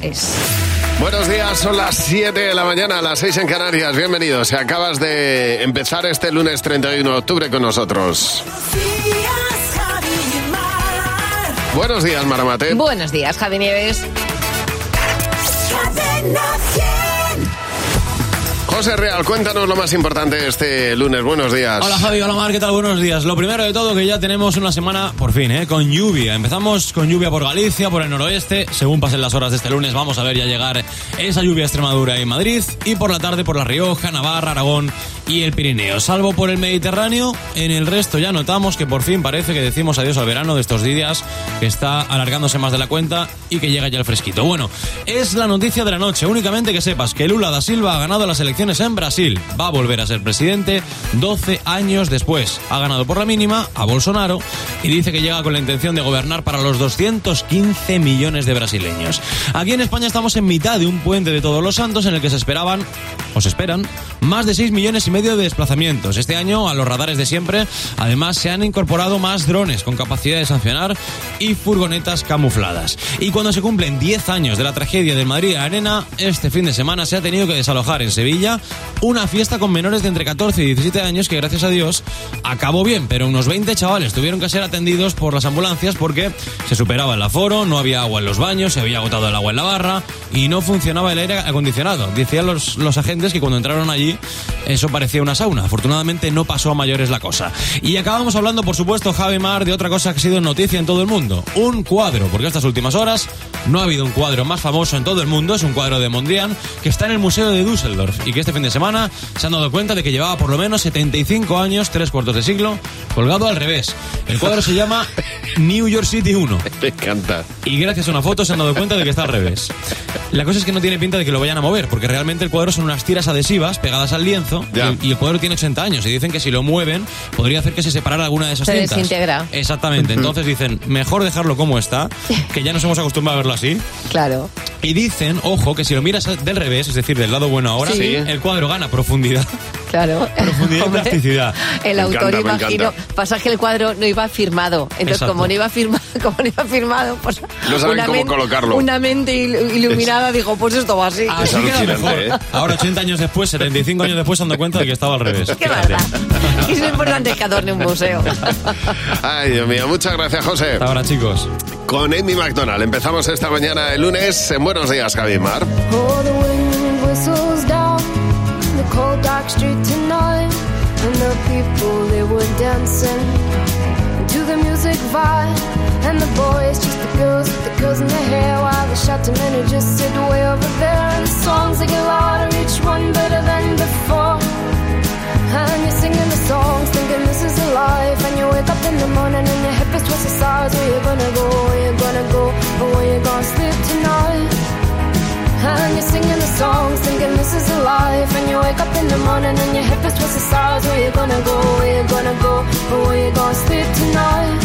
es. Buenos días, son las 7 de la mañana, las 6 en Canarias. Bienvenidos. Si acabas de empezar este lunes 31 de octubre con nosotros. Buenos días, Maramate. Buenos días, Javi Nieves. José Real, cuéntanos lo más importante este lunes. Buenos días. Hola Javi, hola Mar, ¿qué tal? Buenos días. Lo primero de todo que ya tenemos una semana, por fin, ¿eh? con lluvia. Empezamos con lluvia por Galicia, por el noroeste. Según pasen las horas de este lunes, vamos a ver ya llegar esa lluvia a Extremadura y Madrid. Y por la tarde por La Rioja, Navarra, Aragón y el Pirineo. Salvo por el Mediterráneo, en el resto ya notamos que por fin parece que decimos adiós al verano de estos días, que está alargándose más de la cuenta y que llega ya el fresquito. Bueno, es la noticia de la noche. Únicamente que sepas que Lula da Silva ha ganado las elecciones en Brasil. Va a volver a ser presidente 12 años después. Ha ganado por la mínima a Bolsonaro y dice que llega con la intención de gobernar para los 215 millones de brasileños. Aquí en España estamos en mitad de un puente de todos los santos en el que se esperaban, o se esperan, más de 6 millones y medio de desplazamientos. Este año a los radares de siempre, además se han incorporado más drones con capacidad de sancionar y furgonetas camufladas. Y cuando se cumplen 10 años de la tragedia de Madrid Arena, este fin de semana se ha tenido que desalojar en Sevilla una fiesta con menores de entre 14 y 17 años que gracias a Dios acabó bien, pero unos 20 chavales tuvieron que ser atendidos por las ambulancias porque se superaba el aforo, no había agua en los baños, se había agotado el agua en la barra y no funcionaba el aire acondicionado. Decían los, los agentes que cuando entraron allí eso parecía una sauna. Afortunadamente no pasó a mayores la cosa. Y acabamos hablando, por supuesto, Javi Mar, de otra cosa que ha sido noticia en todo el mundo. Un cuadro, porque estas últimas horas no ha habido un cuadro más famoso en todo el mundo, es un cuadro de Mondrian que está en el Museo de Düsseldorf y que este fin de semana se han dado cuenta de que llevaba por lo menos 75 años, tres cuartos de siglo, colgado al revés. El cuadro se llama New York City 1. Me encanta. Y gracias a una foto se han dado cuenta de que está al revés. La cosa es que no tiene pinta de que lo vayan a mover, porque realmente el cuadro son unas tiras adhesivas pegadas al lienzo Ya. y, y el cuadro tiene 80 años y dicen que si lo mueven podría hacer que se separara alguna de esas Se cintas. desintegra. Exactamente. Entonces dicen, mejor dejarlo como está, que ya nos hemos acostumbrado a verlo así. Claro. Y dicen, ojo, que si lo miras del revés, es decir, del lado bueno ahora, Sí. el cuadro gana profundidad. Claro. Profundidad y plasticidad. El Me autor, encanta, imagino, pasa que el cuadro no iba firmado. Entonces, Exacto. como no iba firmado, como no iba firmado, pues No saben una, cómo colocarlo. una mente il- iluminada dijo, pues esto va así. Así queda alucinante, mejor. ¿eh? Ahora, 80 años después, 75 años después, se han dado cuenta de que estaba al revés. Qué verdad. Y es lo importante que adorne un museo. Ay, Dios mío, muchas gracias, José. Hasta ahora, chicos. Con Amy McDonald empezamos esta mañana el lunes en Buenos Días, Javi Mar. Cold dark street tonight, and the people they were dancing to the music vibe, and the boys just the girls with the girls in their hair, while the shouting men who just sit way over there, and the songs they get louder, each one better than before. And you're singing the songs, thinking this is a life. And you wake up in the morning and your hip is twisted sides. Where you gonna go? Where you gonna go? Or where you gonna sleep tonight? And you're singing the songs, thinking this is a life. And you wake up in the morning and your hip is twisted sides. Where you gonna go? Where you gonna go? Or where you gonna sleep tonight?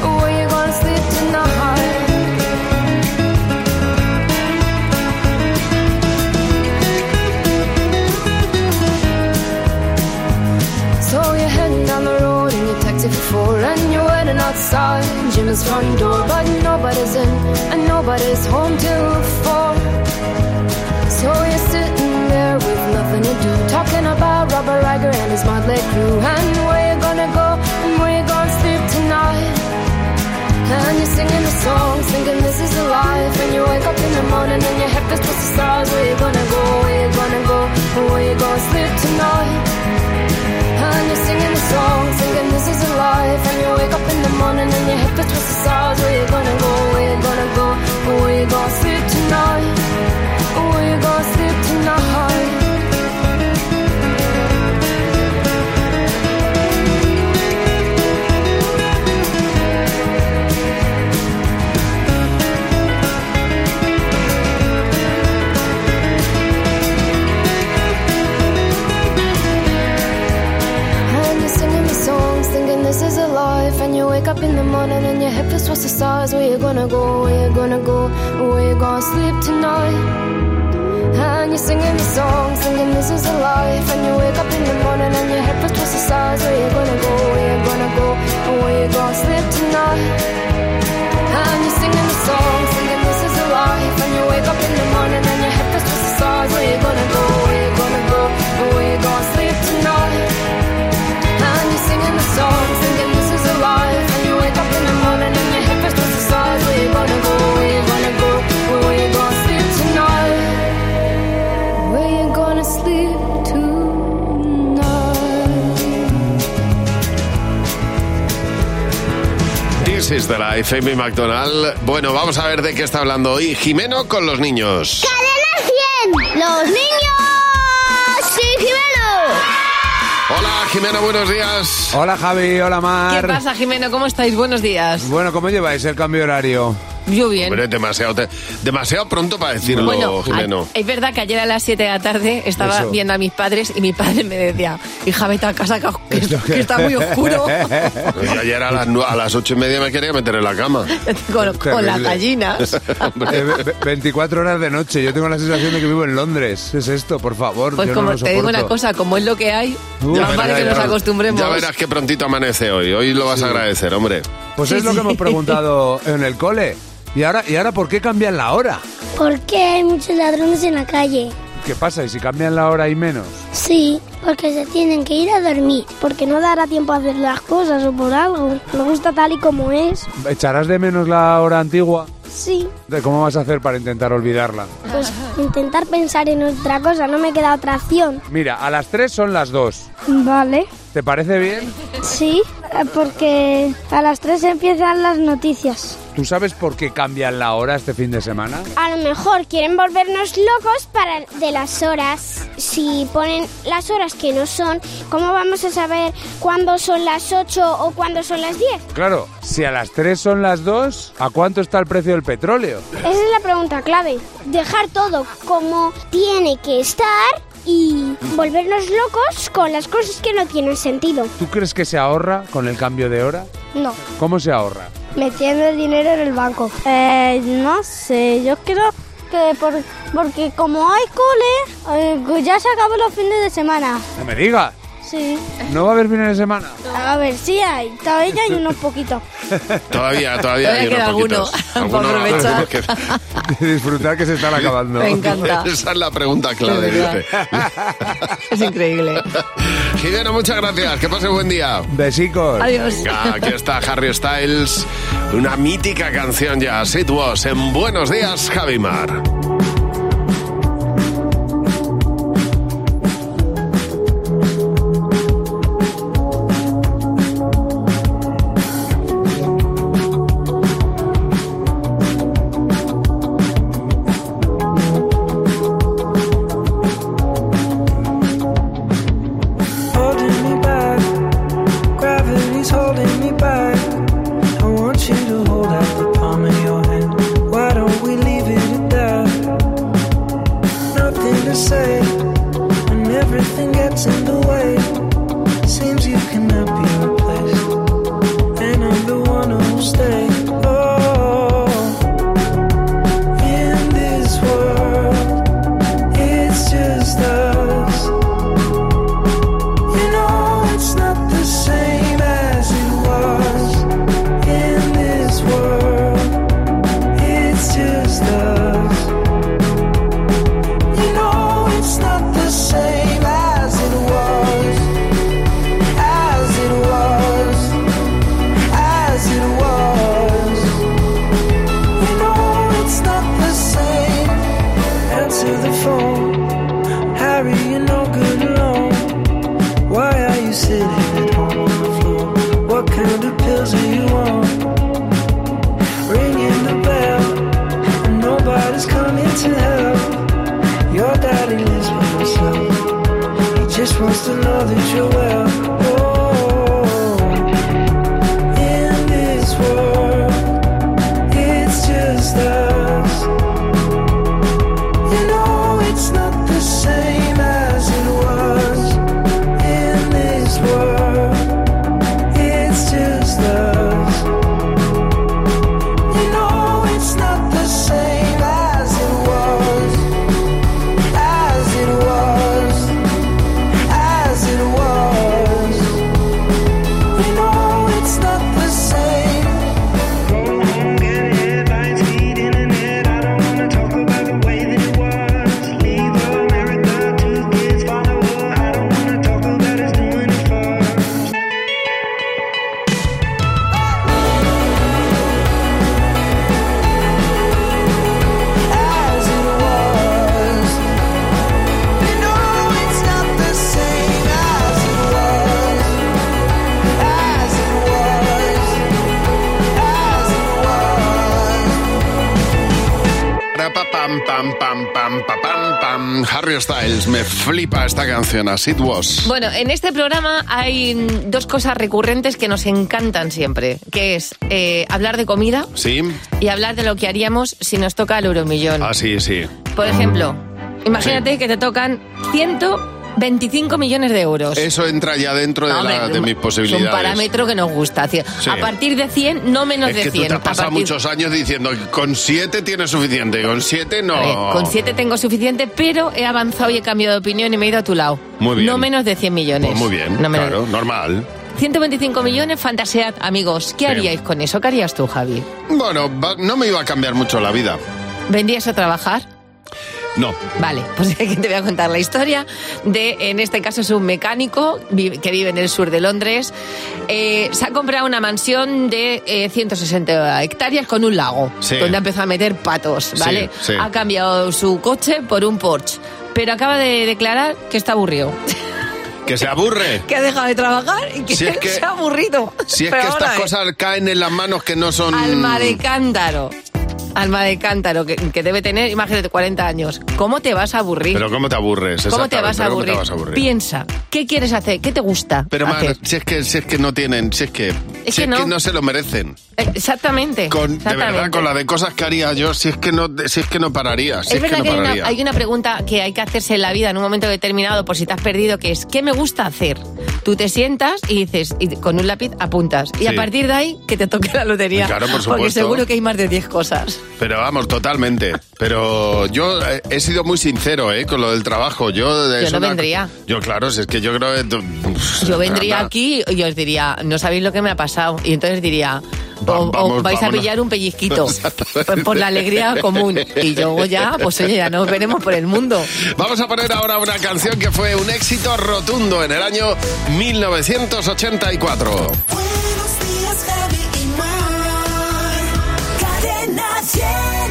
Where you gonna sleep tonight? So you're heading down the road in your taxi for four And you're waiting outside Jim's front door But nobody's in and nobody's home till four his motley crew And where you gonna go and where you gonna sleep tonight and you're singing the songs, thinking this is a life. And you wake up in the morning and your head feels twisted stars. Where you gonna go? Where you gonna go? Or where you gonna sleep tonight? And you're singing the songs, thinking this is a life. And you wake up in the morning and your head feels twisted stars. Where you gonna go? Where you gonna go? Or where you gonna sleep tonight? Where you gonna sleep tonight? wake up in the morning and your head feels what's the stars. Where you gonna go? Where you gonna go? Where you gonna sleep tonight? And you're singing the song, singing this is a life. And you wake up in the morning and your head feels twice the size. Where you gonna go? Where you gonna go? And where you gonna sleep tonight? And you're singing the song, singing this is a life. And you wake up in the morning and your head feels twice the size. Where you gonna go? Life, Amy McDonald. Bueno, vamos a ver de qué está hablando hoy Jimeno con los niños. ¡Cadena 100! ¡Los niños! ¡Sí, Jimeno! Hola Jimeno, buenos días. Hola Javi, hola Mar. ¿Qué pasa, Jimeno? ¿Cómo estáis? Buenos días. Bueno, ¿cómo lleváis el cambio horario? Yo bien. Hombre, demasiado, te- demasiado pronto para decirlo, Bueno, Jimeno. a- es verdad que ayer a las 7 de la tarde estaba Eso. viendo a mis padres y mi padre me decía, hija, vete a casa que, que- que está muy oscuro Yo ayer a las, a las ocho y media me quería meter en la cama. con, con las gallinas. Eh, ve- ve- 24 horas de noche, yo tengo la sensación de que vivo en Londres. ¿Es esto, por favor? Pues Yo como no lo te digo una cosa, como es lo que hay, Uh, más ya vale verás, que nos acostumbremos. Ya verás qué prontito amanece hoy. Hoy lo vas a agradecer, hombre. Pues Sí, es lo sí. que hemos preguntado en el cole. ¿Y ahora, ¿Y ahora por qué cambian la hora? Porque hay muchos ladrones en la calle. ¿Qué pasa? ¿Y si cambian la hora y menos? Sí, porque se tienen que ir a dormir. Porque no dará tiempo a hacer las cosas o por algo. Me gusta tal y como es. ¿Echarás de menos la hora antigua? Sí, ¿De ¿Cómo vas a hacer para intentar olvidarla? pues intentar pensar en otra cosa. No me queda otra opción. Mira, a las 3 son las 2. Vale. ¿Te parece bien? Sí, porque a las 3 empiezan las noticias. ¿Tú sabes por qué cambian la hora este fin de semana? A lo mejor quieren volvernos locos para de las horas. Si ponen las horas que no son, ¿cómo vamos a saber cuándo son las 8 o cuándo son las 10? Claro, si a las 3 son las 2, ¿a cuánto está el precio del petróleo? Esa es la pregunta clave. Dejar todo como tiene que estar y volvernos locos con las cosas que no tienen sentido. ¿Tú crees que se ahorra con el cambio de hora? No. ¿Cómo se ahorra? Metiendo el dinero en el banco. Eh, no sé, yo creo que por, porque como hay cole, eh, ya se acaban los fines de semana. No me digas. Sí. ¿No va a haber fines de semana? A ver, sí hay, todavía hay unos poquitos. Todavía, todavía, Todavía hay queda unos alguno poquitos. para Alguno- aprovechar. que- Disfrutar que se están acabando. Me encanta. Esa es la pregunta clave, De verdad. dice. Es increíble. Jimeno, muchas gracias. Que pase buen día. Besicos. Adiós. Venga, aquí está Harry Styles, una mítica canción ya, It Was, en Buenos Días, Javimar. Canción, As It Was. Bueno, en este programa hay dos cosas recurrentes que nos encantan siempre, que es eh, hablar de comida ¿Sí? y hablar de lo que haríamos si nos toca el euromillón. Ah, sí, sí. Por ejemplo, imagínate que te tocan 125 millones de euros. Eso entra ya dentro de, la- de mis Es un posibilidades. parámetro que nos gusta. Sí. A partir de 100, no menos es de que 100. tú te has pasado partir- muchos años diciendo que con siete tienes suficiente, con siete no. Con 7 tengo suficiente, pero he avanzado y he cambiado de opinión y me he ido a tu lado. Muy bien. No menos de 100 millones. Pues muy bien, No menos- claro, normal. 125 millones, fantasead, amigos. ¿Qué Sí. haríais con eso? ¿Qué harías tú, Javi? Bueno, no me iba a cambiar mucho la vida. ¿Vendrías a trabajar? No. Vale, pues aquí te voy a contar la historia de, en este caso es un mecánico que vive en el sur de Londres. Eh, se ha comprado una mansión de eh, 160 hectáreas con un lago, Sí. donde ha empezado a meter patos, ¿vale? Sí, sí. Ha cambiado su coche por un Porsche, pero acaba de declarar que está aburrido, Que se aburre. que ha dejado de trabajar y que, Si es que- se ha aburrido. Si es Pero que estas es cosas caen en las manos que no son... Alma de cántaro. Alma de cántaro, que, que debe tener, imagínate, 40 años. ¿Cómo te vas a aburrir? Pero ¿cómo te aburres? ¿Cómo te vas a ¿cómo aburrir? te vas a aburrir? Piensa, ¿qué quieres hacer? ¿Qué te gusta Pero man, hacer? si es que si es que no tienen, si es que Es si que es que no. se lo merecen. Exactamente. Con, de verdad, con la de cosas que haría yo, si es que no, si es que no pararía, si es, es verdad que hay, una, hay una pregunta que hay que hacerse en la vida en un momento determinado por si te has perdido, que es ¿qué me gusta hacer? Tú te sientas y dices, y con un lápiz apuntas. Y Sí. a partir de ahí, que te toque la lotería. Claro, por Porque supuesto. seguro que hay más de 10 cosas. Pero vamos, totalmente. Pero yo eh, he sido muy sincero, ¿eh? Con lo del trabajo. Yo, Yo no una- vendría. Yo, claro, si es que yo creo que... Yo vendría aquí y os diría, no sabéis lo que me ha pasado. Y entonces diría, o, Va- o vamos, vais a pillar un pellizquito por la alegría común. Y luego ya, pues oye, ya nos veremos por el mundo. Vamos a poner ahora una canción que fue un éxito rotundo en el año 1984. Cadena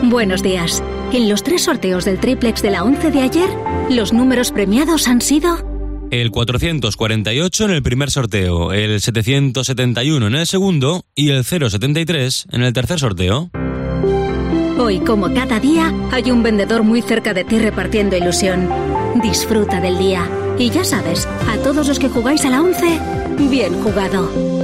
100. Buenos días. En los tres sorteos del triplex de la 11 de ayer, los números premiados han sido El 448 en el primer sorteo, el 771 en el segundo y el 073 en el tercer sorteo. Hoy, como cada día, hay un vendedor muy cerca de ti repartiendo ilusión. Disfruta del día. Y ya sabes, a todos los que jugáis a la 11, bien jugado.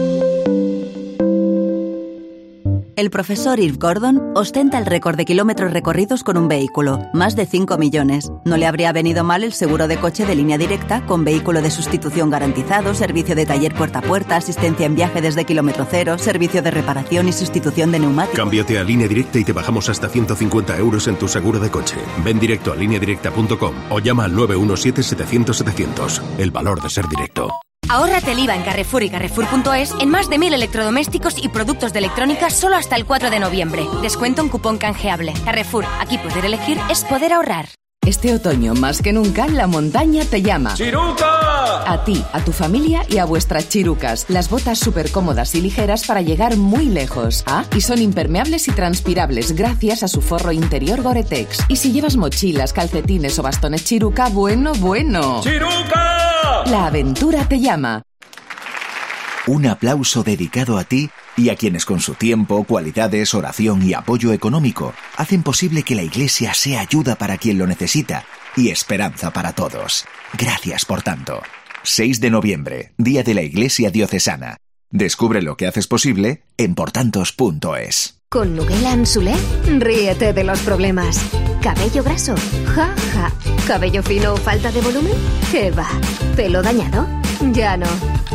El profesor Irv Gordon ostenta el récord de kilómetros recorridos con un vehículo, más de 5 millones. No le habría venido mal el seguro de coche de línea directa con vehículo de sustitución garantizado, servicio de taller puerta a puerta, asistencia en viaje desde kilómetro cero, servicio de reparación y sustitución de neumáticos. Cámbiate a línea directa y te bajamos hasta 150 euros en tu seguro de coche. Ven directo a lineadirecta.com o llama al 917-700-700. El valor de ser directo. Ahórrate el IVA en Carrefour y Carrefour.es en más de mil electrodomésticos y productos de electrónica solo hasta el 4 de noviembre. Descuento en cupón canjeable. Carrefour, aquí poder elegir es poder ahorrar. Este otoño, más que nunca, la montaña te llama. ¡Chiruca! A ti, a tu familia y a vuestras chirucas. Las botas súper cómodas y ligeras para llegar muy lejos. Ah, y son impermeables y transpirables gracias a su forro interior Gore-Tex. Y si llevas mochilas, calcetines o bastones chiruca, bueno, bueno. ¡Chiruca! La aventura te llama. Un aplauso dedicado a ti y a quienes con su tiempo, cualidades, oración y apoyo económico hacen posible que la Iglesia sea ayuda para quien lo necesita y esperanza para todos. Gracias por tanto. 6 de noviembre, Día de la Iglesia Diocesana. Descubre lo que haces posible en portantos.es. Con Nuguela Anzulé, ríete de los problemas. Cabello graso, ja, ja. Cabello fino o falta de volumen, ¿qué va? ¿Pelo dañado? Ya no.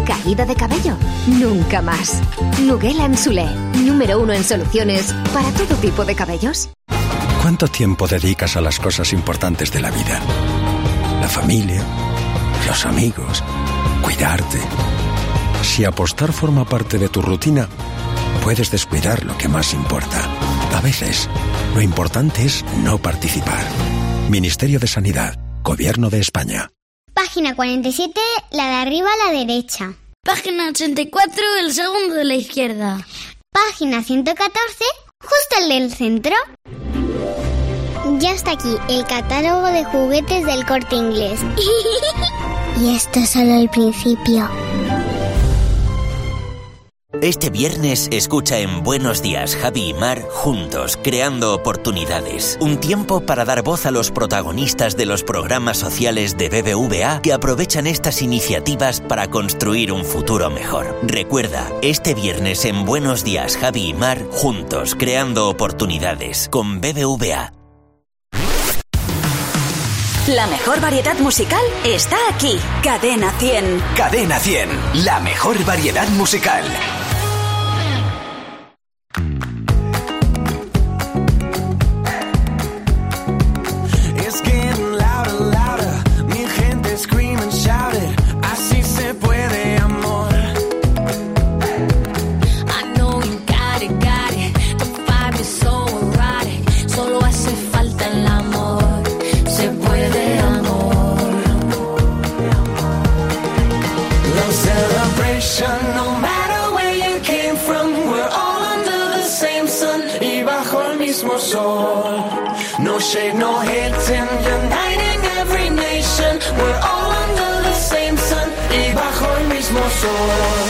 ¿Caída de cabello? Nunca más. Nuguela Anzulé, número uno en soluciones para todo tipo de cabellos. ¿Cuánto tiempo dedicas a las cosas importantes de la vida? La familia, los amigos, cuidarte. Si apostar forma parte de tu rutina, puedes descuidar lo que más importa. A veces, lo importante es no participar. Ministerio de Sanidad, Gobierno de España. Página 47, la de arriba a la derecha. Página 84, el segundo de la izquierda. Página 114, justo el del centro. Ya está aquí el catálogo de juguetes del corte inglés. y esto es solo el principio. Este viernes escucha en Buenos Días Javi y Mar juntos, creando oportunidades. Un tiempo para dar voz a los protagonistas de los programas sociales de BBVA que aprovechan estas iniciativas para construir un futuro mejor. Recuerda, este viernes en Buenos Días Javi y Mar juntos, creando oportunidades con BBVA. La mejor variedad musical está aquí. Cadena 100. Cadena 100, la mejor variedad musical. Mm. Shade, no hating, uniting every nation. We're all under the same sun y bajo el mismo sol.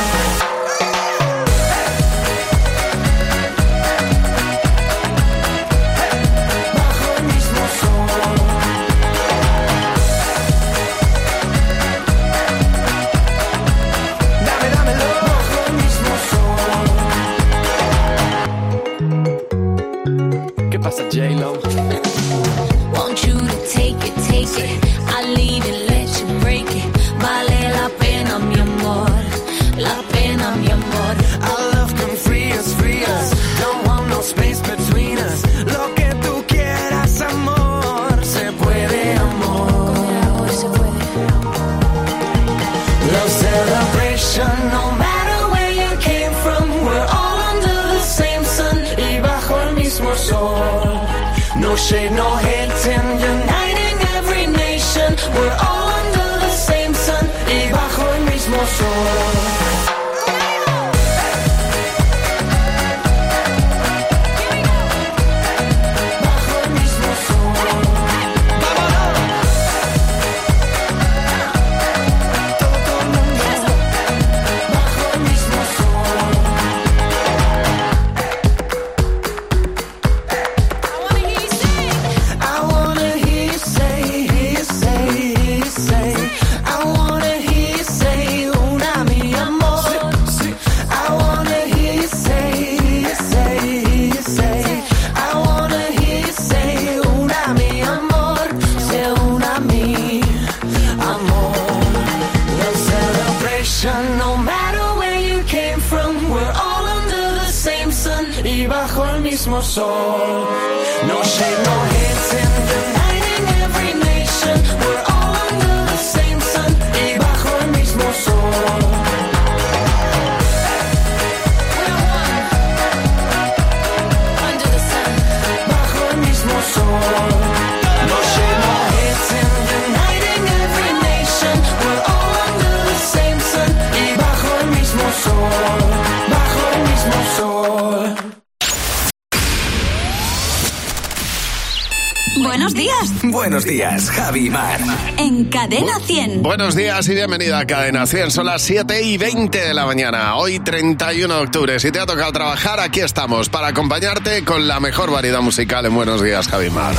Buenos días. Javi y Mar. En Cadena 100. Buenos días y bienvenida a Cadena 100. Son las 7 y 20 de la mañana. Hoy 31 de octubre. Si te ha tocado trabajar, aquí estamos para acompañarte con la mejor variedad musical en Buenos días, Javi Mar.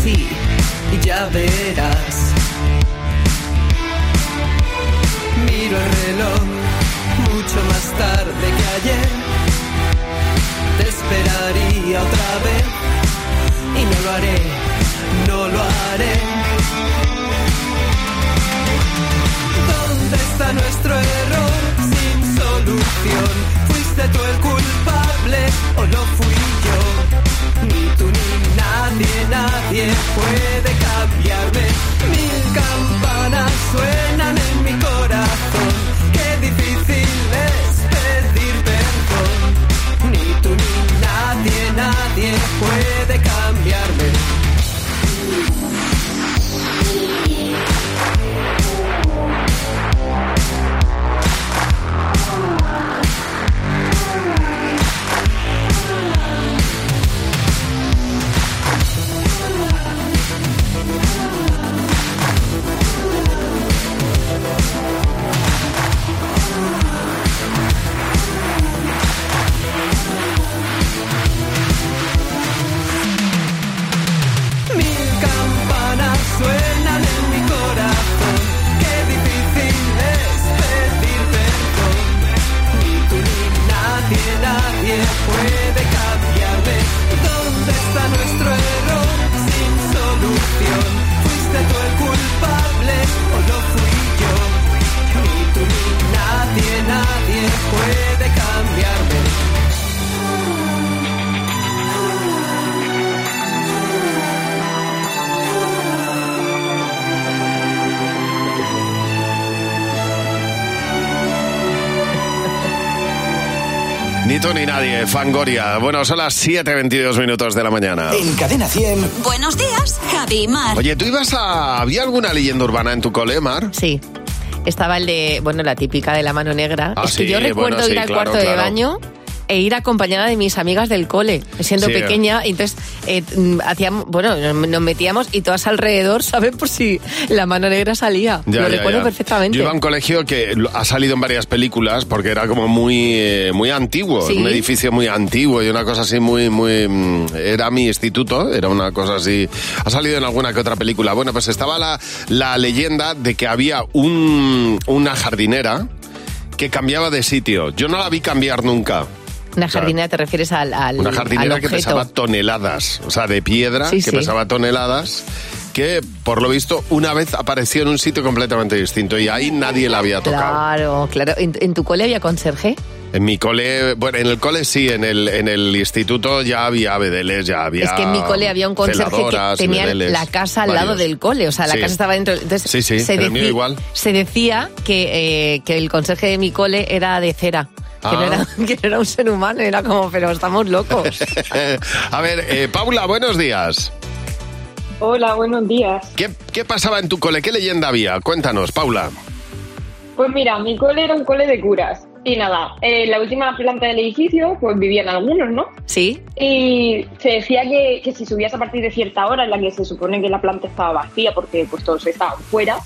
Así y ya verás. Miro el reloj mucho más tarde que ayer. Te esperaría otra vez y no lo haré, no lo haré. ¿Dónde está nuestro error sin solución? ¿Fuiste tú el culpable o lo fui nadie, puede cambiarme. Mil campanas suenan Fangoria. Bueno, son las 7.22 minutos de la mañana. En Cadena 100. Buenos días, Javi y Mar. Oye, ¿tú ibas a... ¿Había alguna leyenda urbana en tu cole, Mar? Sí. Estaba el de, bueno, la típica de la mano negra. Ah, es que sí, yo recuerdo bueno, sí, ir al claro, cuarto de baño e ir acompañada de mis amigas del cole, siendo Sí. pequeña. Entonces, eh, hacíamos, bueno, nos metíamos y todas alrededor, ¿sabes? Por si la mano negra salía. Ya, Lo ya, recuerdo ya. perfectamente. Yo iba a un colegio que ha salido en varias películas porque era como muy eh, muy antiguo, Sí. un edificio muy antiguo y una cosa así muy muy mm, era mi instituto, era una cosa así. Ha salido en alguna que otra película. Bueno, pues estaba la, la leyenda de que había un, una jardinera que cambiaba de sitio. Yo no la vi cambiar nunca. Una jardinera te refieres al, al, Una al jardinera que pesaba toneladas, o sea, de piedra, Sí, que sí. pesaba toneladas, que por lo visto una vez apareció en un sitio completamente distinto y ahí nadie la había tocado. Claro, claro. ¿En, en tu cole había conserje? En mi cole, bueno, en el cole sí, en el, en el instituto ya había bedeles, ya había. Es que en mi cole había un conserje que tenía bedeles, la casa al lado del cole, o sea, la Sí. casa estaba dentro. Entonces, Sí, sí, se, en el mío deci- igual. se decía que, eh, que el conserje de mi cole era de cera. Que, no Ah. era, que no era un ser humano, era como, pero estamos locos. A ver, eh, Paula, buenos días. Hola, buenos días. ¿Qué, ¿Qué pasaba en tu cole? ¿Qué leyenda había? Cuéntanos, Paula. Pues mira, mi cole era un cole de curas. Y nada, en la última planta del edificio, pues vivían algunos, ¿no? Sí. Y se decía que, que si subías a partir de cierta hora en la que se supone que la planta estaba vacía porque pues todos estaban fuera,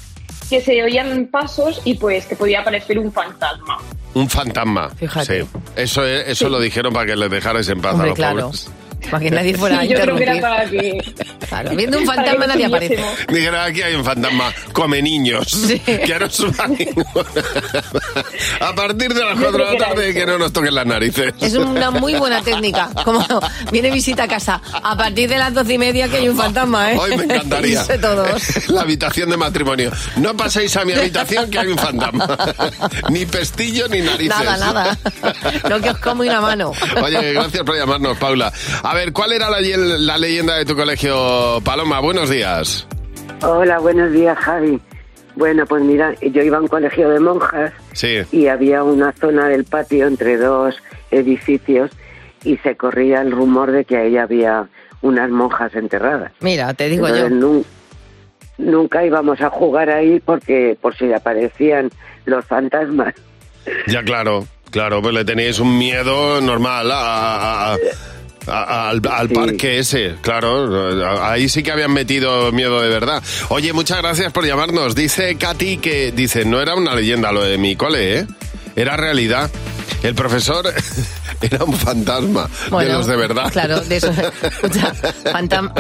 que se oían pasos y pues que podía aparecer un fantasma. Un fantasma. Fíjate. Sí. Eso, es- eso lo dijeron para que les dejarais en paz a los claro. pobres. Para que nadie fuera a Sí, yo creo que era interrumpir. para que... Claro, viendo un fantasma nadie aparece. Dijeron, aquí hay un fantasma, come niños. Que no suba ninguno. A partir de las Yo 4 de la tarde, que no nos toquen las narices. Es una muy buena técnica. Como viene visita a casa a partir de las doce y media que hay un fantasma, ¿eh? Hoy me encantaría. Todos. La habitación de matrimonio. No paséis a mi habitación que hay un fantasma. Ni pestillo ni narices. Nada, nada. No que os como una mano. Oye, gracias por llamarnos, Paula. A ver, ¿cuál era la, la leyenda de tu colegio, Paloma? Buenos días. Hola, buenos días, Javi. Bueno, pues mira, yo iba a un colegio de monjas Sí. y había una zona del patio entre dos edificios y se corría el rumor de que ahí había unas monjas enterradas. Mira, te digo yo. Nunca íbamos a jugar ahí porque por si aparecían los fantasmas. Ya, claro, claro, pues le tenéis un miedo normal a- a- a- al, al parque ese, claro. Ahí sí que habían metido miedo de verdad. Oye, muchas gracias por llamarnos. Dice Katy que, dice, no era una leyenda lo de mi cole, ¿eh? Era realidad. El profesor era un fantasma de los de verdad. Claro, de eso. Escucha,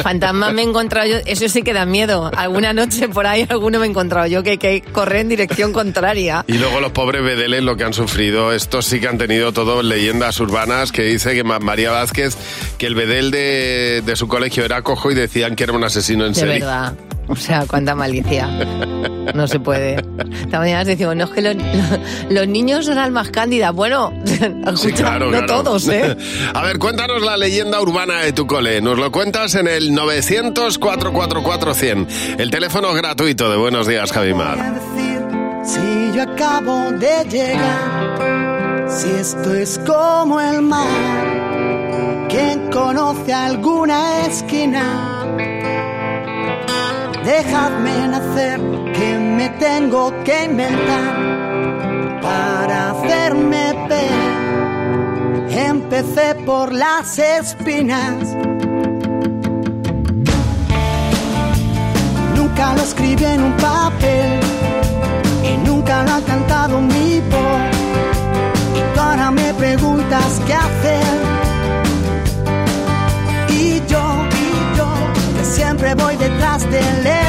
fantasma me he encontrado yo. Eso sí que da miedo. Alguna noche por ahí alguno me he encontrado yo que, que corre en dirección contraria. Y luego los pobres bedeles lo que han sufrido, estos sí que han tenido todo leyendas urbanas que dice que Ma- María Vázquez, que el bedel de, de su colegio era cojo y decían que era un asesino en De serie. verdad. O sea, cuánta malicia. No se puede. Esta mañana decimos, no es que los, los niños son almas cándidas. Bueno, escucha, Sí, claro, no claro. todos, ¿eh? A ver, cuéntanos la leyenda urbana de tu cole. Nos lo cuentas en el 900-444-100. El teléfono gratuito de Buenos Días, Javimar. Si yo acabo de llegar, si esto es como el mar, ¿quién conoce alguna esquina? Dejadme nacer, que me tengo que inventar para hacerme ver. Empecé por las espinas. Nunca lo escribí en un papel y nunca lo voy detrás del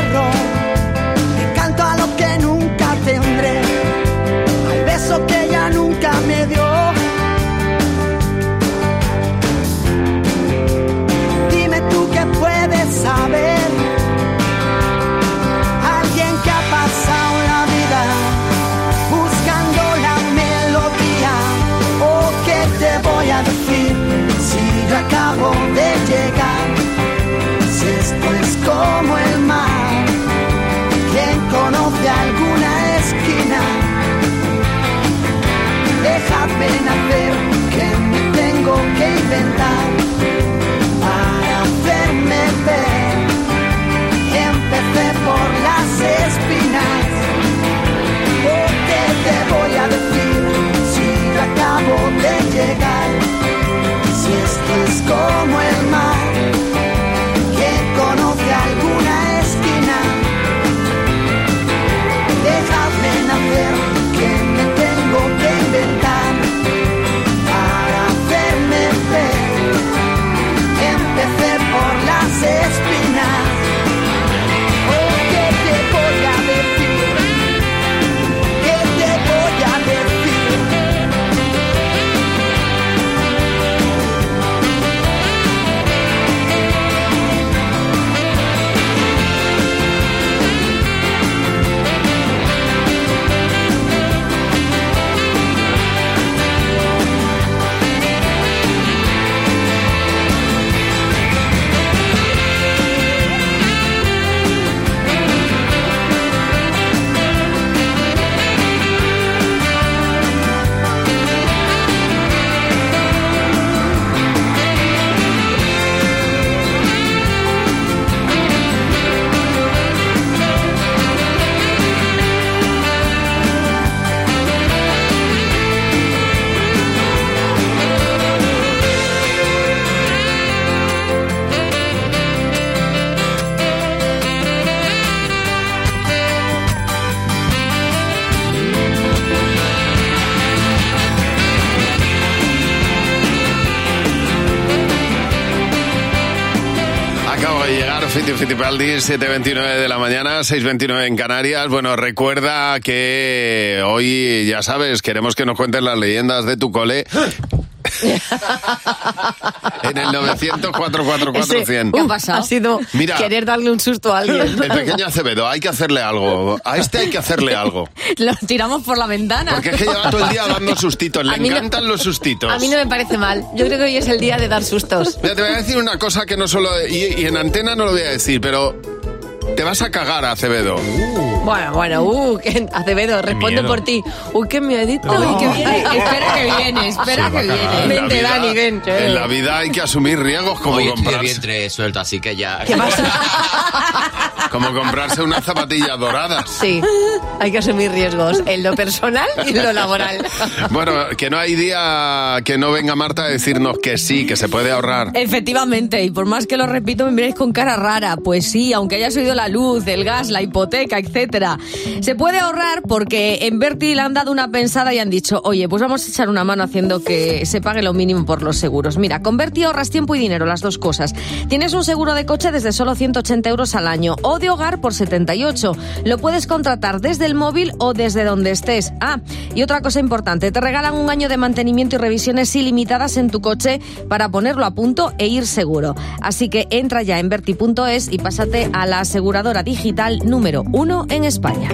Fiti Fitipaldi, 7.29 de la mañana, 6.29 en Canarias. Bueno, recuerda que hoy, ya sabes, queremos que nos cuentes las leyendas de tu cole. en el 900 444 100. ¿Qué ha pasado? Ha sido Mira. querer darle un susto a alguien. El pequeño Acevedo, hay que hacerle algo. A este hay que hacerle algo. Lo tiramos por la ventana. Porque es que lleva todo el día dando sustitos. Le no- encantan los sustitos. A mí no me parece mal. Yo creo que hoy es el día de dar sustos. Mira, te voy a decir una cosa que no solo... Y, y en antena no lo voy a decir, pero... Te vas a cagar, Acevedo. Bueno, bueno, uh, que- Acevedo, responde miedo. por ti. Uy, qué miedito. Que viene. espera que viene, espera que viene. En la Vente, vida- Dani, ven. En la vida hay que asumir riesgos como Hoy estoy de comprarse, vientre suelto, así que ya. ¿Qué pasa? como comprarse unas zapatillas doradas. Sí, hay que asumir riesgos en lo personal y en lo laboral. Bueno, que no hay día que no venga Marta a decirnos que sí, que se puede ahorrar. Efectivamente, y por más que lo repito, me miráis con cara rara. Pues sí, aunque haya subido la luz, el gas, la hipoteca, etcétera. Se puede ahorrar porque en Berti le han dado una pensada y han dicho, oye, pues vamos a echar una mano haciendo que se pague lo mínimo por los seguros. Mira, con Berti ahorras tiempo y dinero, las dos cosas. Tienes un seguro de coche desde solo 180 euros al año o de hogar por 78. Lo puedes contratar desde el móvil o desde donde estés. Ah, y otra cosa importante, te regalan un año de mantenimiento y revisiones ilimitadas en tu coche para ponerlo a punto e ir seguro. Así que entra ya en verti.es y pásate a la digital número uno en España.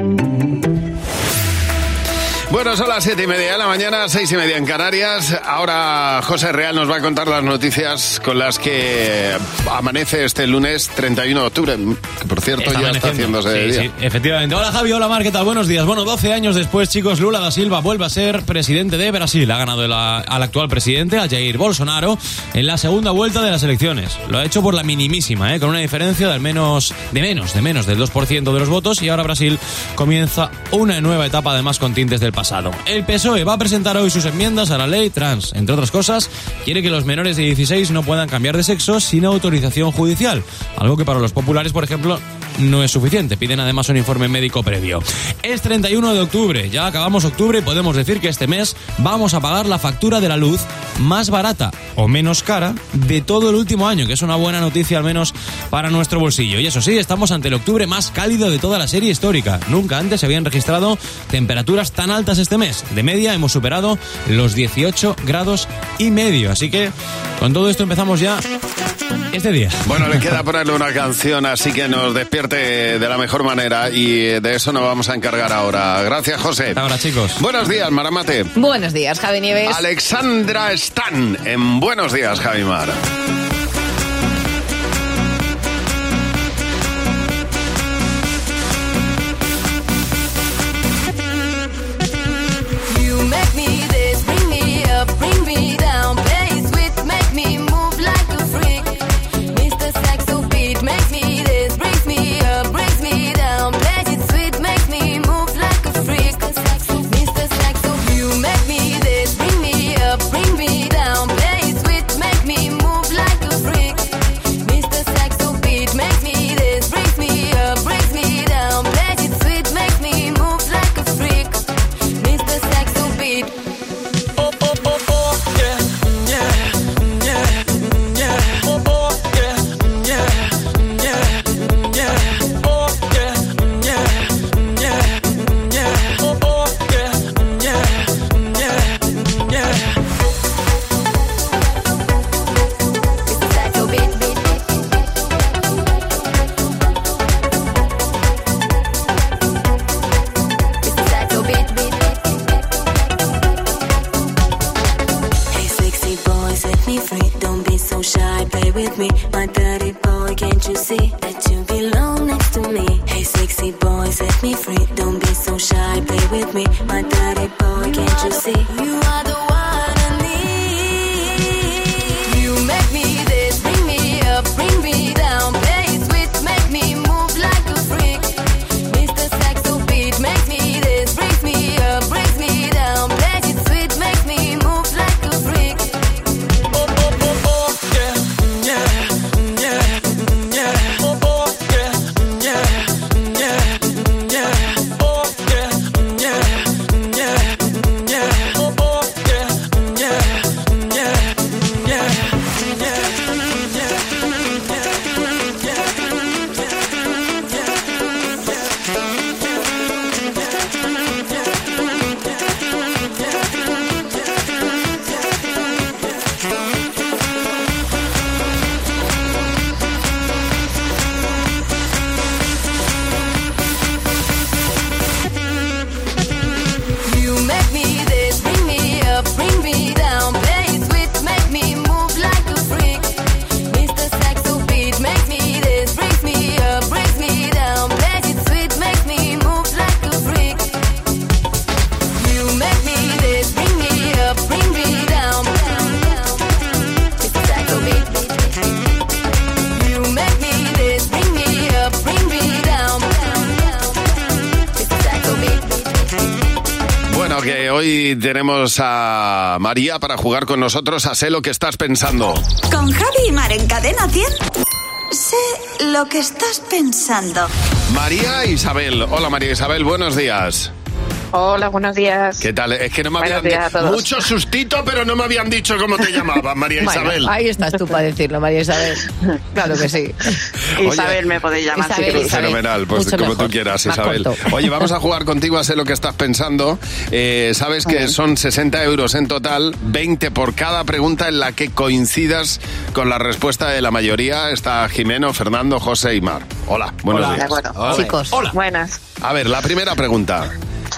Bueno, son las siete y media de la mañana, seis y media en Canarias. Ahora José Real nos va a contar las noticias con las que amanece este lunes 31 de octubre, que por cierto Está ya está haciéndose de Sí, día. sí, efectivamente. Hola Javi, hola Mar, ¿qué tal? Buenos días. Bueno, 12 años después, chicos, Lula da Silva vuelve a ser presidente de Brasil. Ha ganado la- al actual presidente, a Jair Bolsonaro, en la segunda vuelta de las elecciones. Lo ha hecho por la minimísima, ¿eh? con una diferencia de al menos, de menos, de menos del 2% de los votos y ahora Brasil comienza una nueva etapa además con tintes del pasado. El PSOE va a presentar hoy sus enmiendas a la ley trans. Entre otras cosas, quiere que los menores de 16 no puedan cambiar de sexo sin autorización judicial. Algo que para los populares, por ejemplo, no es suficiente. Piden además un informe médico previo. Es 31 de octubre, ya acabamos octubre y podemos decir que este mes vamos a pagar la factura de la luz más barata o menos cara de todo el último año, que es una buena noticia al menos para nuestro bolsillo. Y eso sí, estamos ante el octubre más cálido de toda la serie histórica. Nunca antes se habían registrado temperaturas tan altas este mes. De media hemos superado los 18 grados y medio. Así que con todo esto empezamos ya este día. Bueno, le queda ponerle una canción así que nos despierte de la mejor manera y de eso nos vamos a encargar ahora. Gracias, José. Ahora, chicos. Buenos días, Maramate. Buenos días, Javi Nieves. Alexandra Stan en Buenos días, Javimar. You A María para jugar con nosotros a Sé lo que estás pensando. Con Javi y Mar en Cadena 100. Sé lo que estás pensando. María Isabel. Hola María Isabel, buenos días. Hola, buenos días. ¿Qué tal? Es que no me Buenos habían dicho mucho sustito, pero no me habían dicho cómo te llamabas, María Bueno, Isabel. ahí estás tú para decirlo, María Isabel. Claro que sí. Isabel me podéis llamar si Isabel. Isabel. Fenomenal, pues Mucho como mejor, tú quieras, Isabel. corto. Oye, vamos a jugar contigo a sé lo que estás pensando. Eh, Sabes que son 60 euros en total, 20 por cada pregunta en la que coincidas con la respuesta de la mayoría. Está Jimeno, Fernando, José y Mar. Hola, buenos Hola, días. de acuerdo. Chicos. Buenas. A ver, la primera pregunta.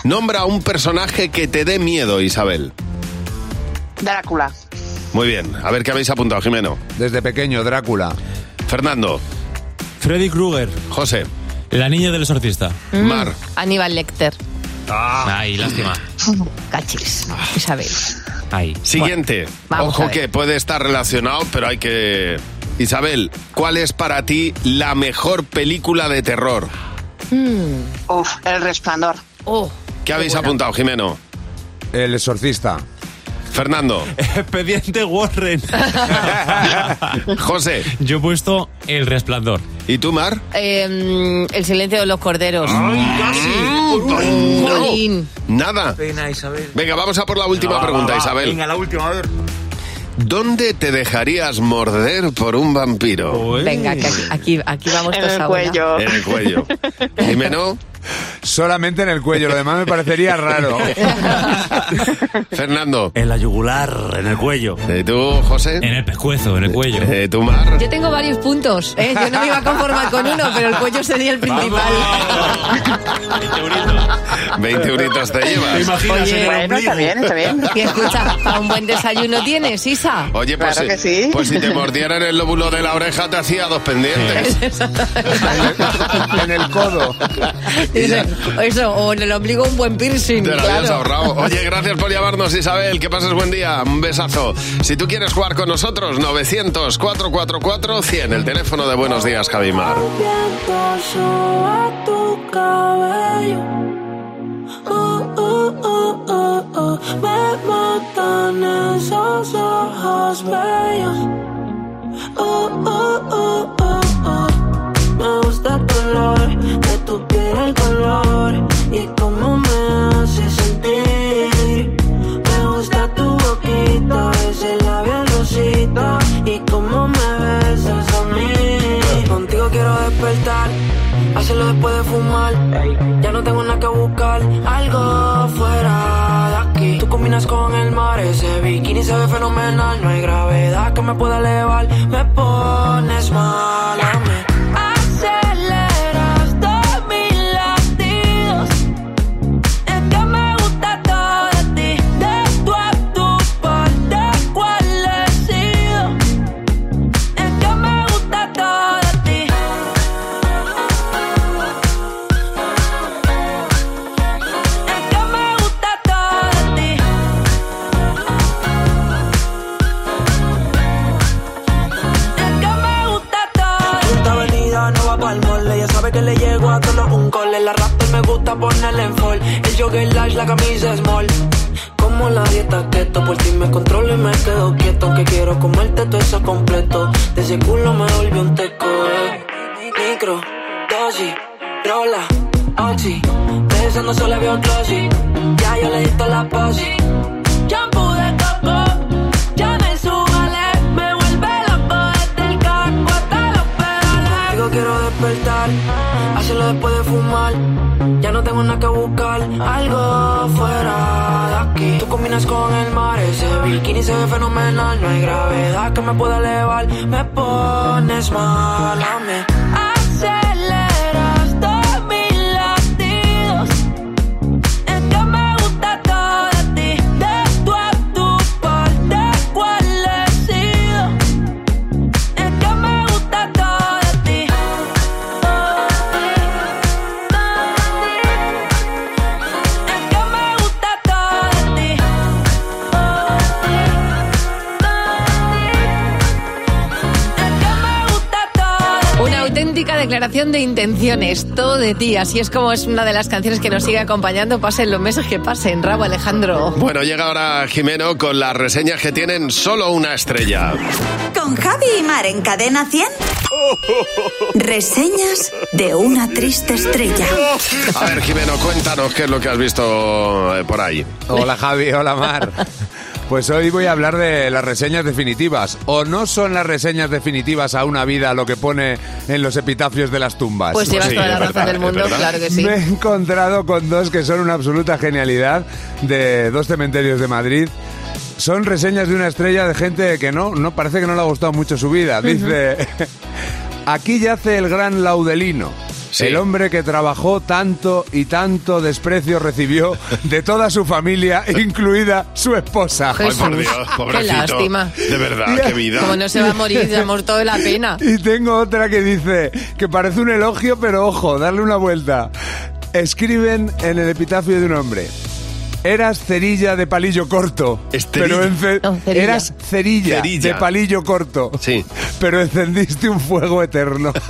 Nombra un personaje que te dé miedo, Isabel. Drácula. Muy bien. A ver qué habéis apuntado, Jimeno. Desde pequeño, Drácula. Fernando. Freddy Krueger. José. La niña del exorcista. Mm, Mar. Aníbal Lecter. Ay, lástima. Cachis. Isabel. Ay. Siguiente. vamos a Ojo que puede estar relacionado, pero hay que... Isabel, ¿cuál es para ti la mejor película de terror? Uf, El Resplandor. Oh. ¿Qué habéis apuntado, Jimeno? El exorcista. Fernando. Expediente Warren. José. Yo he puesto El Resplandor. ¿Y tú, Mar? Eh, el silencio de los corderos. Mm, Jolín. Nada. Pena, Isabel. Venga, vamos a por la última pregunta, Isabel. Venga, la última, a ver. ¿Dónde te dejarías morder por un vampiro? Venga, que aquí, aquí, aquí vamos En todos el ahora. cuello. En el cuello. Jimeno. Solamente en el cuello, lo demás me parecería raro. Fernando. En la yugular, en el cuello. ¿Y tú, José? En el pescuezo, en el cuello. Eh, ¿Tú, Mar? Yo tengo varios puntos. ¿eh? Yo no me iba a conformar con uno, pero el cuello sería el principal. 20 euritos te llevas. Oye, Bueno, está bien, está bien. Y escucha, ¿para un buen desayuno tienes, Isa? Oye, pues, Claro que sí. pues si te mordieran el lóbulo de la oreja te hacía dos pendientes. en el codo. Eso, o en el ombligo un buen piercing. Te lo habías claro. ahorrado. Oye, gracias por llamarnos, Isabel. Que pases buen día. Un besazo. Si tú quieres jugar con nosotros, 900-444-100. El teléfono de Buenos Días, Javimar. viento sobre tu cabello. Me gusta tu olor, de tu piel el color y cómo me hace sentir. Me gusta tu boquita, ese labial rosita y cómo me besas a mí. Contigo quiero despertar, hacerlo después de fumar. Ya no tengo nada que buscar, algo fuera de aquí. Tú combinas con el mar, ese bikini se ve fenomenal. No hay gravedad que me pueda elevar, me pones mal. De ti. Así es como es una de las canciones que nos sigue acompañando, pasen los meses que pasen. Rabo Alejandro. Bueno, llega ahora Jimeno con las reseñas que tienen solo una estrella. Con Javi y Mar en Cadena 100. Reseñas de una triste estrella. A ver, Jimeno, cuéntanos qué es lo que has visto eh, por ahí. Hola Javi, hola Mar. Pues hoy voy a hablar de las reseñas definitivas. ¿O no son las reseñas definitivas a una vida lo que pone en los epitafios de las tumbas? Pues llevas toda la razón del mundo, claro que sí. Me he encontrado con dos que son una absoluta genialidad de dos cementerios de Madrid. Son reseñas de una estrella de gente que no, no parece que no le ha gustado mucho su vida. Dice, aquí yace el gran Laudelino. El hombre que trabajó tanto y tanto desprecio recibió de toda su familia, incluida su esposa. Ay, por Dios, pobrecito. Qué lástima. De verdad, qué vida. Como no se va a morir de amor toda la pena. Y tengo otra que dice que parece un elogio, pero ojo, darle una vuelta. Escriben en el epitafio de un hombre. Eras cerilla de palillo corto. Esterilla. Pero ence- No, cerilla. eras cerilla, Cerilla. de palillo corto. Sí. Pero encendiste un fuego eterno.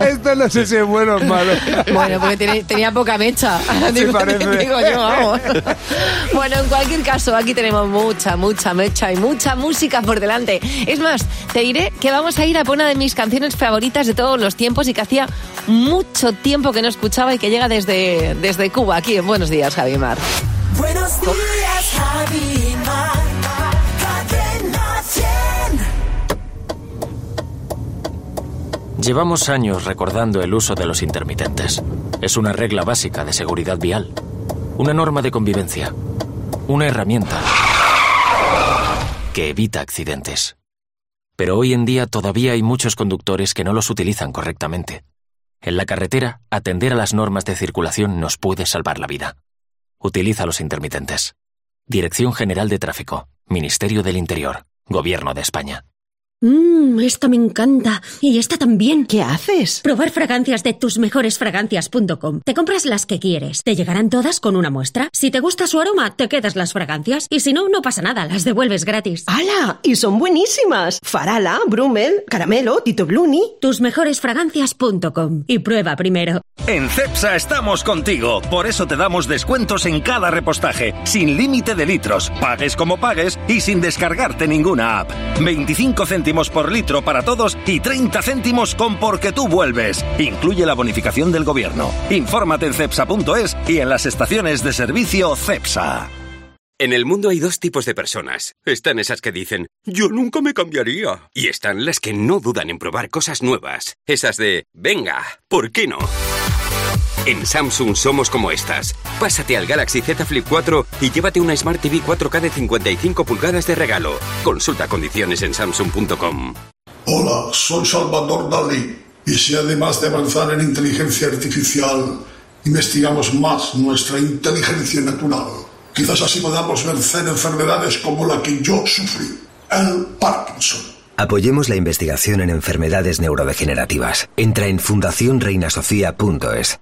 Esto no sé si es bueno o malo. Bueno, porque tenía poca mecha. Digo, parece. digo yo, vamos. Bueno, en cualquier caso, aquí tenemos mucha, mucha mecha y mucha música por delante. Es más, te diré que vamos a ir a por una de mis canciones favoritas de todos los tiempos y que hacía mucho tiempo que no escuchaba y que llega desde, desde Cuba, aquí en Buenos Días, Javi Mar. Buenos días, Javi Mar. Cadena 100. Llevamos años recordando el uso de los intermitentes. Es una regla básica de seguridad vial, una norma de convivencia, una herramienta que evita accidentes. Pero hoy en día todavía hay muchos conductores que no los utilizan correctamente. En la carretera, atender a las normas de circulación nos puede salvar la vida. Utiliza los intermitentes. Dirección General de Tráfico, Ministerio del Interior, Gobierno de España. Mmm, esta me encanta. Y esta también. ¿Qué haces? Probar fragancias de tusmejoresfragancias.com. Te compras las que quieres. Te llegarán todas con una muestra. Si te gusta su aroma, te quedas las fragancias. Y si no, no pasa nada, las devuelves gratis. ¡Hala! Y son buenísimas. Farala, Brummel, Caramelo, Tito Bluni. Tusmejoresfragancias.com. Y prueba primero. En CEPSA estamos contigo, por eso te damos descuentos en cada repostaje, sin límite de litros, pagues como pagues y sin descargarte ninguna app. 25 por litro para todos y 30 céntimos con porque tú vuelves. Incluye la bonificación del gobierno. Infórmate en cepsa.es y en las estaciones de servicio CEPSA. En el mundo hay dos tipos de personas. Están esas que dicen, yo nunca me cambiaría. Y están las que no dudan en probar cosas nuevas. Esas de, venga, ¿por qué no? En Samsung somos como estas. Pásate al Galaxy Z Flip 4 y llévate una Smart TV 4K de 55 pulgadas de regalo. Consulta condiciones en samsung.com. Hola, soy Salvador Dalí. Y si además de avanzar en inteligencia artificial, investigamos más nuestra inteligencia natural, quizás así podamos vencer enfermedades como la que yo sufrí, el Parkinson. Apoyemos la investigación en enfermedades neurodegenerativas. Entra en fundacionreinasofía.es.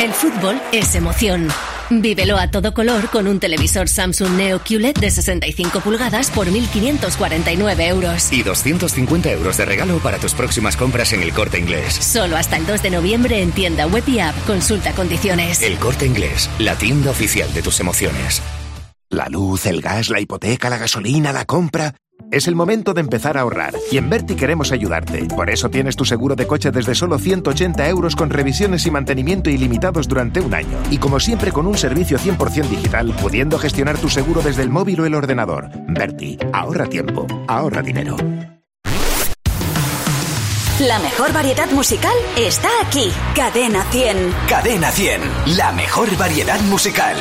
El fútbol es emoción. Vívelo a todo color con un televisor Samsung Neo QLED de 65 pulgadas por 1.549 euros. Y 250 euros de regalo para tus próximas compras en el corte inglés. Solo hasta el 2 de noviembre en tienda web y app. Consulta condiciones. El corte inglés, la tienda oficial de tus emociones. La luz, el gas, la hipoteca, la gasolina, la compra. Es el momento de empezar a ahorrar y en Berti queremos ayudarte. Por eso tienes tu seguro de coche desde solo 180 euros con revisiones y mantenimiento ilimitados durante un año. Y como siempre con un servicio 100% digital, pudiendo gestionar tu seguro desde el móvil o el ordenador. Berti, ahorra tiempo, ahorra dinero. La mejor variedad musical está aquí. Cadena 100. Cadena 100, la mejor variedad musical.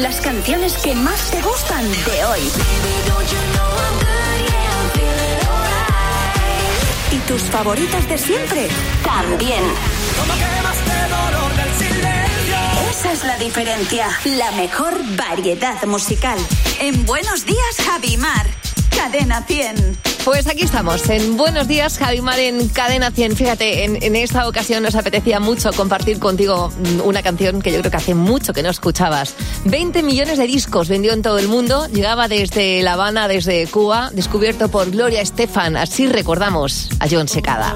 las canciones que más te gustan de hoy. Y tus favoritas de siempre también. Esa es la diferencia, la mejor variedad musical. En Buenos Días, Javimar. Cadena 100. Pues aquí estamos, en Buenos Días, Javimar, en Cadena 100. Fíjate, en, esta ocasión nos apetecía mucho compartir contigo una canción que yo creo que hace mucho que no escuchabas. 20 millones de discos vendió en todo el mundo, llegaba desde La Habana, desde Cuba, descubierto por Gloria Estefan, así recordamos a John Secada.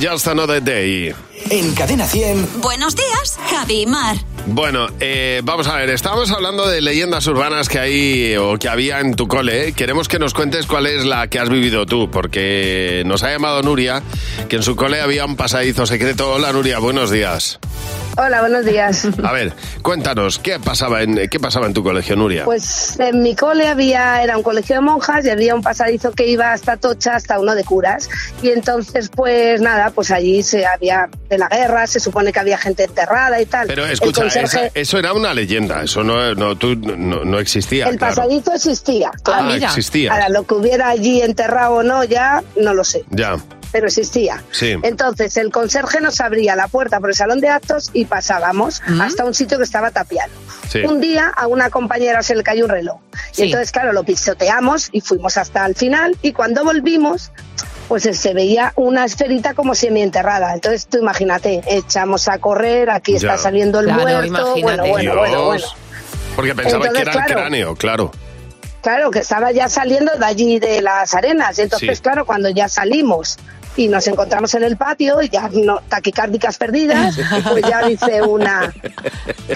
Just Another Day. En Cadena 100. Buenos días, Javi y Mar. Bueno, eh, vamos a ver, estábamos hablando de leyendas urbanas que hay o que había en tu cole. Queremos que nos cuentes cuál es la que has vivido tú, porque nos ha llamado Nuria, que en su cole había un pasadizo secreto. Hola Nuria, buenos días. Hola, buenos días. A ver, cuéntanos, ¿qué pasaba en, qué pasaba en tu colegio, Nuria? Pues en mi cole había, era un colegio de monjas y había un pasadizo que iba hasta Tocha, hasta uno de curas. Y entonces, pues nada, pues allí se había de la guerra, se supone que había gente enterrada y tal. Pero escucha, conserje- esa- eso era una leyenda, eso no, no, tú- no, no existía. el claro. pasadizo existía. claro. Ah, mira. existía. Ahora, lo que hubiera allí enterrado o no, ya no lo sé, Ya, pero existía. sí. Entonces el conserje nos abría la puerta por el salón de actos y pasábamos hasta un sitio que estaba tapiado. Sí. Un día a una compañera se le cayó un reloj. Y entonces, claro, lo pisoteamos y fuimos hasta el final y cuando volvimos, pues se veía una esferita como semienterrada. Entonces tú imagínate, echamos a correr, aquí Ya. está saliendo el Claro, muerto, imagínate. bueno, bueno, Dios. bueno, bueno. Porque pensaba que era el claro. cráneo, claro. Claro, que estaba ya saliendo de allí de las arenas. Entonces, Sí. claro, cuando ya salimos y nos encontramos en el patio y ya no, taquicárdicas perdidas, pues ya dice una,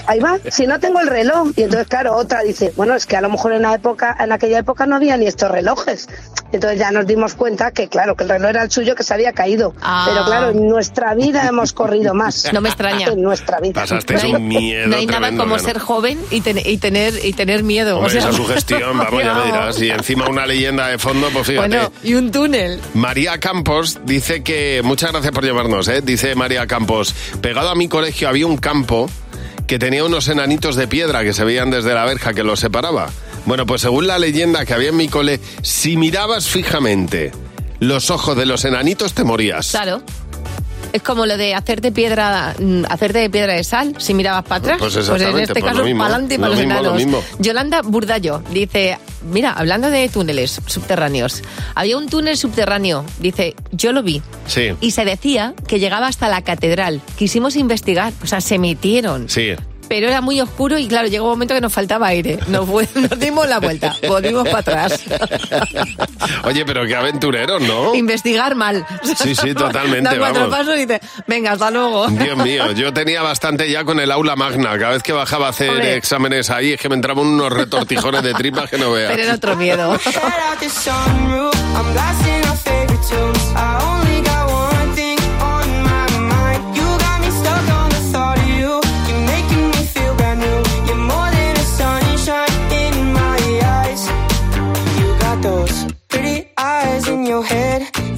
ahí va, si no tengo el reloj. Y entonces, claro, otra dice, bueno, es que a lo mejor en, la época, en aquella época no había ni estos relojes. Entonces ya nos dimos cuenta que, claro, que el reloj era el suyo que se había caído. Ah. Pero claro, en nuestra vida hemos corrido más. No me extraña. En nuestra vida. Pasasteis un miedo No hay nada como ¿no? ser joven y, ten- y tener y tener miedo. Hombre, o sea, esa sugestión, vamos, ya me dirás. Y encima una leyenda de fondo, pues fíjate. Bueno, y un túnel. María Campos dice que, muchas gracias por llamarnos, ¿eh? dice María Campos, pegado a mi colegio había un campo que tenía unos enanitos de piedra que se veían desde la verja que los separaba. Bueno, pues según la leyenda que había en mi cole, si mirabas fijamente los ojos de los enanitos te morías. Claro. Es como lo de hacerte piedra, mm, hacerte de piedra de sal si mirabas para atrás. Pues en exactamente, este pues caso, para adelante y para los lo enanos. Yolanda Burdallo dice, mira, hablando de túneles subterráneos, había un túnel subterráneo, dice, yo lo vi. Sí, Y se decía que llegaba hasta la catedral. Quisimos investigar, o sea, se metieron. sí. Pero era muy oscuro y claro, llegó un momento que nos faltaba aire. Nos, fue- nos dimos la vuelta, volvimos para atrás. Oye, pero qué aventureros, ¿no? Investigar mal. Sí, sí, totalmente, Da cuatro vamos. pasos y dice, venga, hasta luego. Dios mío, yo tenía bastante ya con el aula magna. Cada vez que bajaba a hacer Hombre. exámenes ahí, es que me entraban unos retortijones de tripas que no veas. Pero era otro miedo.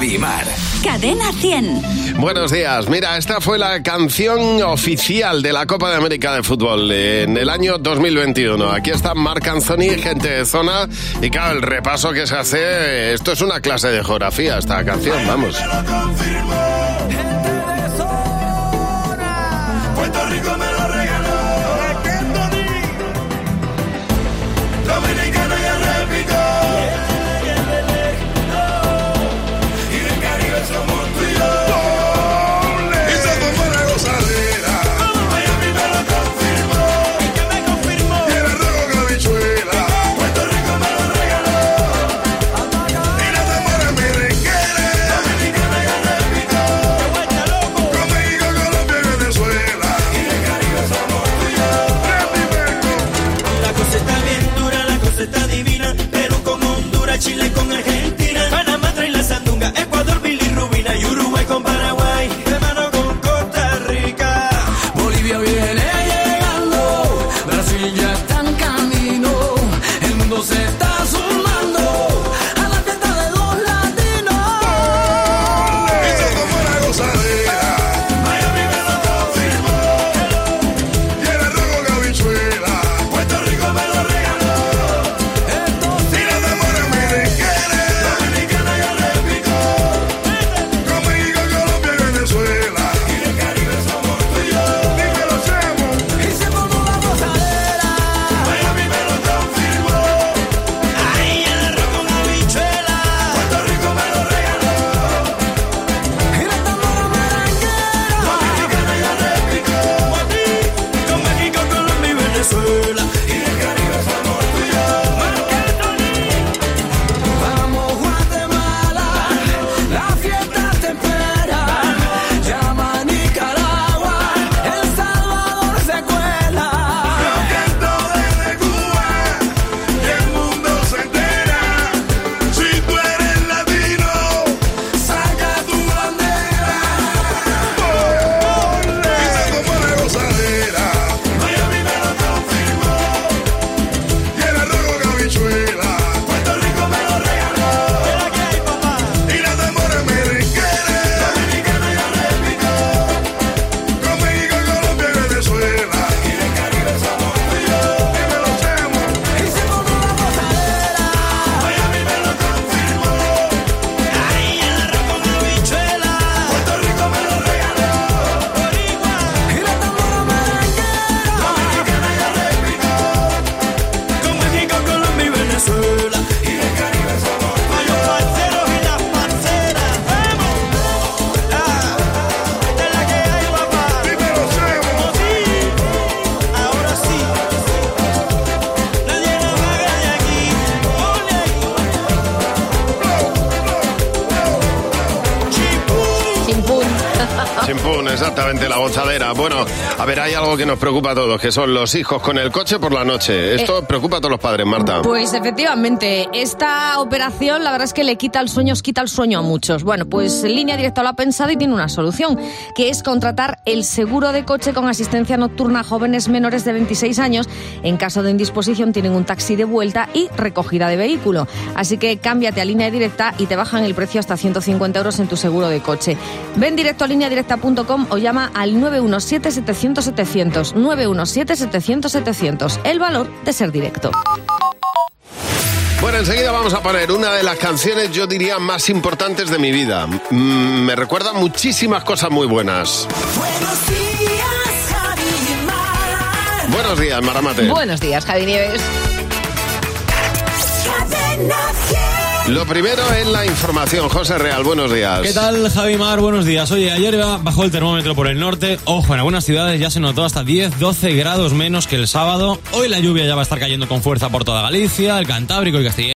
Javi Mar. Cadena 100. Buenos días. Mira, esta fue la canción oficial de la Copa de América de Fútbol en el año 2021. Aquí está Marc Anthony, gente de zona, y claro, el repaso que se hace, esto es una clase de geografía, esta canción, vamos. Ver, hay algo que nos preocupa a todos, que son los hijos con el coche por la noche. Esto preocupa a todos los padres, Marta. Pues efectivamente, esta operación la verdad es que le quita el sueño, os quita el sueño a muchos. Bueno, pues Línea Directa lo ha pensado y tiene una solución, que es contratar el seguro de coche con asistencia nocturna a jóvenes menores de 26 años. En caso de indisposición tienen un taxi de vuelta y recogida de vehículo. Así que cámbiate a Línea Directa y te bajan el precio hasta 150 euros en tu seguro de coche. Ven directo a lineadirecta.com o llama al 917-700-700. 917-700-700. El valor de ser directo. Bueno, enseguida vamos a poner una de las canciones, yo diría, más importantes de mi vida. Mm, me recuerda muchísimas cosas muy buenas. Buenos días, Javi y Mar. Buenos días, Maramate. Buenos días, Javi Nieves. Cadena 100. Lo primero es la información. José Real, buenos días. ¿Qué tal, Javimar? Buenos días. Oye, ayer bajó el termómetro por el norte. Ojo, en algunas ciudades ya se notó hasta 10-12 grados menos que el sábado. Hoy la lluvia ya va a estar cayendo con fuerza por toda Galicia, el Cantábrico y Castilla.